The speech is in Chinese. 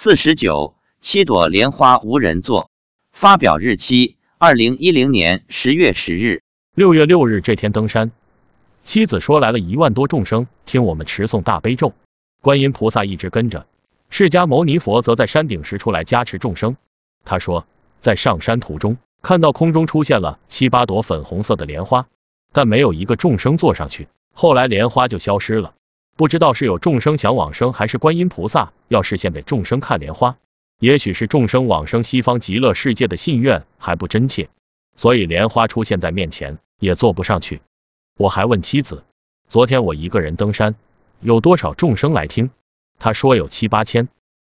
四十九，七朵莲花无人坐。发表日期：二零一零年十月十日。六月六日这天登山，妻子说来了一万多众生听我们持诵大悲咒，观音菩萨一直跟着，释迦牟尼佛则在山顶时出来加持众生。他说，在上山途中看到空中出现了七八朵粉红色的莲花，但没有一个众生坐上去。后来莲花就消失了，不知道是有众生想往生，还是观音菩萨要示现给众生看莲花。也许是众生往生西方极乐世界的信愿还不真切，所以莲花出现在面前也坐不上去。我还问妻子，昨天我一个人登山，有多少众生来听？他说有七八千。